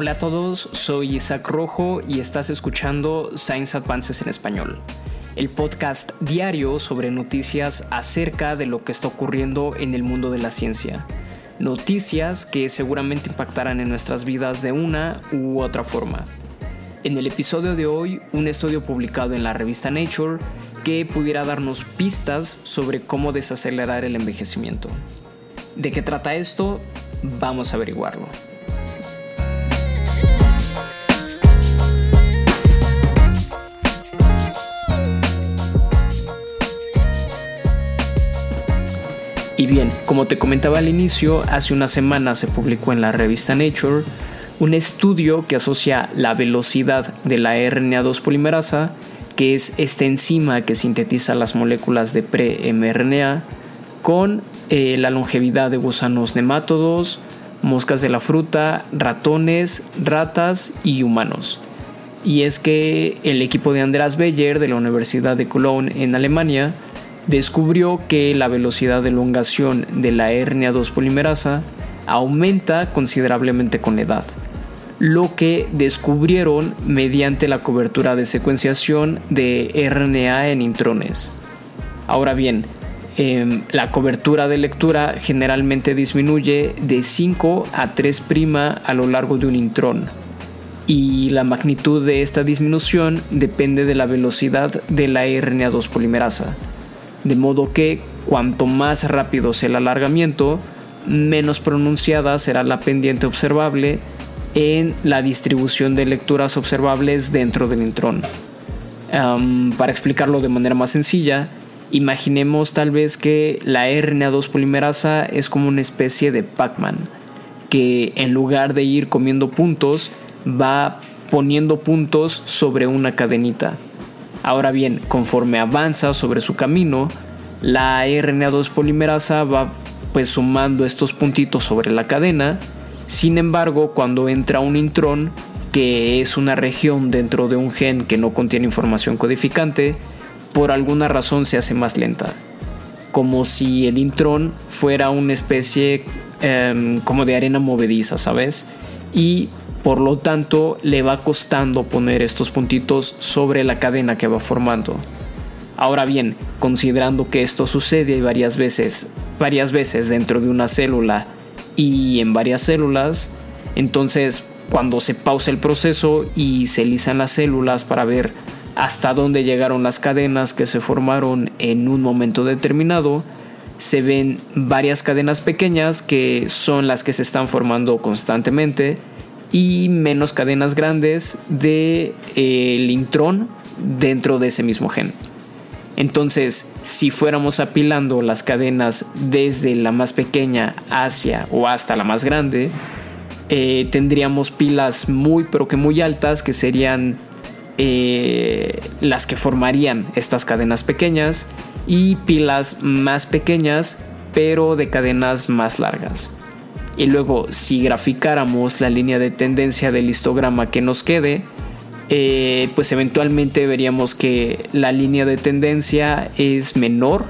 Hola a todos, soy Isaac Rojo y estás escuchando Science Advances en Español, el podcast diario sobre noticias acerca de lo que está ocurriendo en el mundo de la ciencia. Noticias que seguramente impactarán en nuestras vidas de una u otra forma. En el episodio de hoy, un estudio publicado en la revista Nature que pudiera darnos pistas sobre cómo desacelerar el envejecimiento. ¿De qué trata esto? Vamos a averiguarlo. Bien, como te comentaba al inicio, hace una semana se publicó en la revista Nature un estudio que asocia la velocidad de la RNA2 polimerasa, que es esta enzima que sintetiza las moléculas de pre-mRNA, con eh, la longevidad de gusanos nemátodos, moscas de la fruta, ratones, ratas y humanos. Y es que el equipo de Andreas Beyer de la Universidad de Cologne en Alemania descubrió que la velocidad de elongación de la RNA2 polimerasa aumenta considerablemente con la edad, lo que descubrieron mediante la cobertura de secuenciación de RNA en intrones. Ahora bien, em, la cobertura de lectura generalmente disminuye de 5 a 3' a lo largo de un intrón y la magnitud de esta disminución depende de la velocidad de la RNA2 polimerasa de modo que cuanto más rápido sea el alargamiento, menos pronunciada será la pendiente observable en la distribución de lecturas observables dentro del intrón. para explicarlo de manera más sencilla, imaginemos tal vez que la RNA2 polimerasa es como una especie de Pac-Man, que en lugar de ir comiendo puntos, va poniendo puntos sobre una cadenita. Ahora bien, conforme avanza sobre su camino, la RNA2 polimerasa va pues sumando estos puntitos sobre la cadena. Sin embargo, cuando entra un intrón, que es una región dentro de un gen que no contiene información codificante, por alguna razón se hace más lenta. Como si el intrón fuera una especie em, como de arena movediza, ¿sabes? Y por lo tanto, le va costando poner estos puntitos sobre la cadena que va formando. Ahora bien, considerando que esto sucede varias veces, varias veces dentro de una célula y en varias células, entonces cuando se pausa el proceso y se lisan las células para ver hasta dónde llegaron las cadenas que se formaron en un momento determinado, se ven varias cadenas pequeñas que son las que se están formando constantemente y menos cadenas grandes de, el intrón dentro de ese mismo gen. Entonces, si fuéramos apilando las cadenas desde la más pequeña hacia o hasta la más grande, eh, tendríamos pilas muy pero que muy altas que serían eh, las que formarían estas cadenas pequeñas y pilas más pequeñas pero de cadenas más largas y luego si graficáramos la línea de tendencia del histograma que nos quede, eh, pues eventualmente veríamos que la línea de tendencia es menor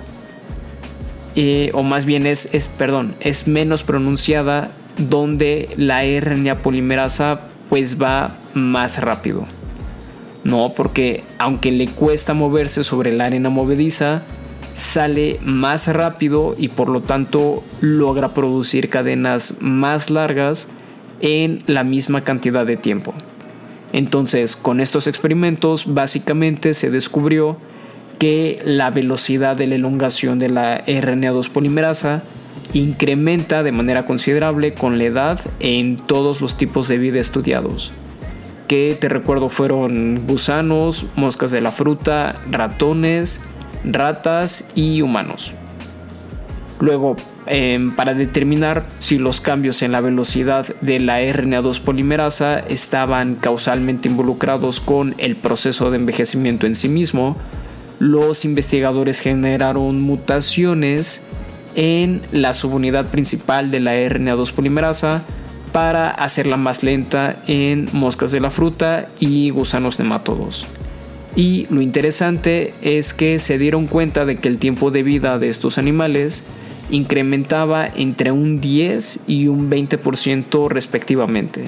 eh, o más bien es, es, perdón, es menos pronunciada donde la RNA polimerasa pues va más rápido. No, porque aunque le cuesta moverse sobre la arena movediza, sale más rápido y por lo tanto logra producir cadenas más largas en la misma cantidad de tiempo. Entonces, con estos experimentos básicamente se descubrió que la velocidad de la elongación de la RNA2 polimerasa incrementa de manera considerable con la edad en todos los tipos de vida estudiados, que te recuerdo fueron gusanos, moscas de la fruta, ratones, ratas y humanos. Luego, em, para determinar si los cambios en la velocidad de la RNA2 polimerasa estaban causalmente involucrados con el proceso de envejecimiento en sí mismo, los investigadores generaron mutaciones en la subunidad principal de la RNA2 polimerasa para hacerla más lenta en moscas de la fruta y gusanos nemátodos. Y lo interesante es que se dieron cuenta de que el tiempo de vida de estos animales incrementaba entre un 10 y un 20% respectivamente.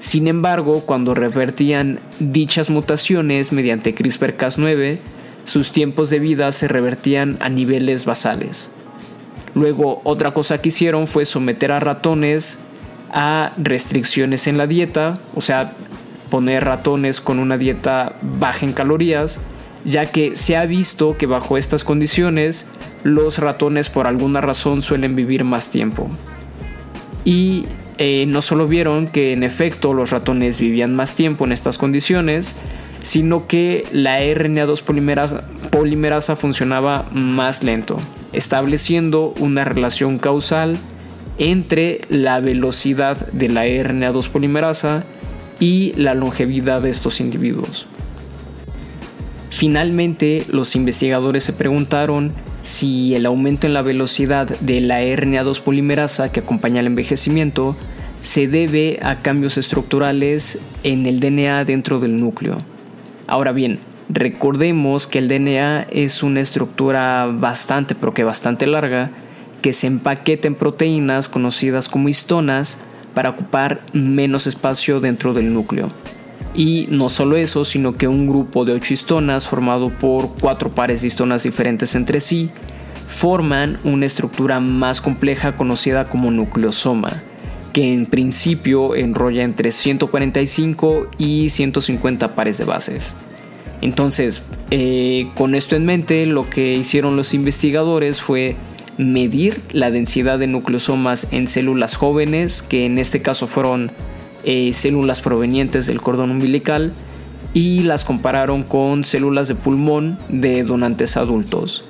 Sin embargo, cuando revertían dichas mutaciones mediante CRISPR-Cas9, sus tiempos de vida se revertían a niveles basales. Luego, otra cosa que hicieron fue someter a ratones a restricciones en la dieta, o sea, poner ratones con una dieta baja en calorías, ya que se ha visto que bajo estas condiciones los ratones por alguna razón suelen vivir más tiempo. Y eh, no solo vieron que en efecto los ratones vivían más tiempo en estas condiciones, sino que la RNA2 polimerasa, polimerasa funcionaba más lento, estableciendo una relación causal entre la velocidad de la RNA2 polimerasa y la longevidad de estos individuos. Finalmente, los investigadores se preguntaron si el aumento en la velocidad de la RNA2 polimerasa que acompaña el envejecimiento se debe a cambios estructurales en el DNA dentro del núcleo. Ahora bien, recordemos que el DNA es una estructura bastante, pero bastante larga, que se empaqueta en proteínas conocidas como histonas para ocupar menos espacio dentro del núcleo. Y no solo eso, sino que un grupo de 8 histonas formado por cuatro pares de histonas diferentes entre sí forman una estructura más compleja conocida como nucleosoma, que en principio enrolla entre 145 y 150 pares de bases. Entonces, eh, con esto en mente, lo que hicieron los investigadores fue medir la densidad de nucleosomas en células jóvenes, que en este caso fueron eh, células provenientes del cordón umbilical, y las compararon con células de pulmón de donantes adultos.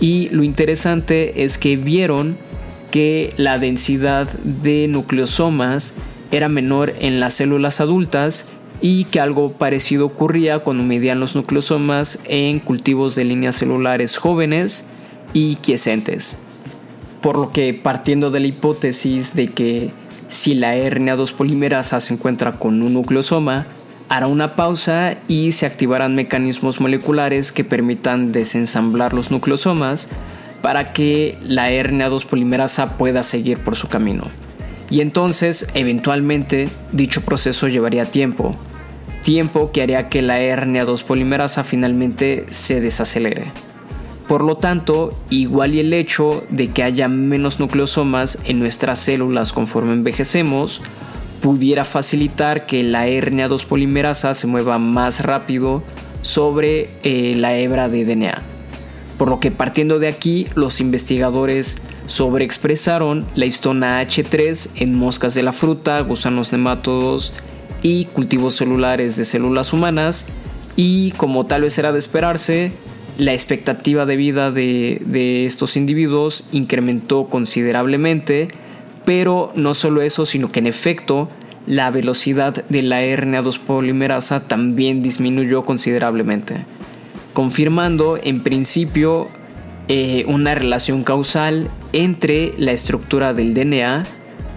Y lo interesante es que vieron que la densidad de nucleosomas era menor en las células adultas y que algo parecido ocurría cuando medían los nucleosomas en cultivos de líneas celulares jóvenes y quiescentes. Por lo que partiendo de la hipótesis de que si la RNA2 polimerasa se encuentra con un nucleosoma, hará una pausa y se activarán mecanismos moleculares que permitan desensamblar los nucleosomas para que la RNA2 polimerasa pueda seguir por su camino. Y entonces, eventualmente, dicho proceso llevaría tiempo, tiempo que haría que la RNA2 polimerasa finalmente se desacelere. Por lo tanto, igual y el hecho de que haya menos nucleosomas en nuestras células conforme envejecemos, pudiera facilitar que la RNA2 polimerasa se mueva más rápido sobre eh, la hebra de DNA. Por lo que partiendo de aquí, los investigadores sobreexpresaron la histona H3 en moscas de la fruta, gusanos nematodos y cultivos celulares de células humanas y como tal vez era de esperarse, la expectativa de vida de, estos individuos incrementó considerablemente, pero no solo eso, sino que en efecto la velocidad de la RNA2 polimerasa también disminuyó considerablemente, confirmando en principio eh, una relación causal entre la estructura del DNA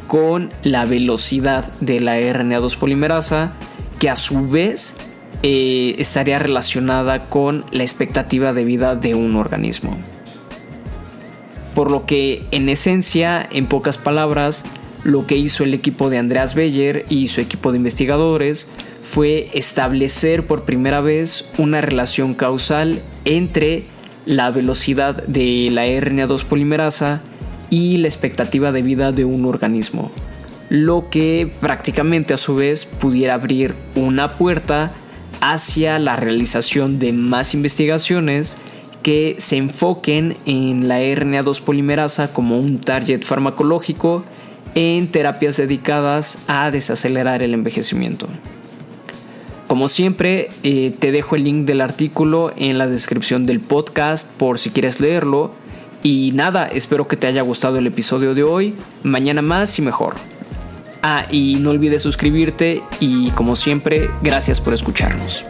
con la velocidad de la RNA2 polimerasa, que a su vez eh, estaría relacionada con la expectativa de vida de un organismo. Por lo que, en esencia, en pocas palabras, lo que hizo el equipo de Andreas Beyer y su equipo de investigadores fue establecer por primera vez una relación causal entre la velocidad de la RNA2 polimerasa y la expectativa de vida de un organismo, lo que prácticamente a su vez pudiera abrir una puerta hacia la realización de más investigaciones que se enfoquen en la RNA2 polimerasa como un target farmacológico en terapias dedicadas a desacelerar el envejecimiento. Como siempre, eh, te dejo el link del artículo en la descripción del podcast por si quieres leerlo y nada, espero que te haya gustado el episodio de hoy. Mañana más y mejor. Ah, y no olvides suscribirte y como siempre, gracias por escucharnos.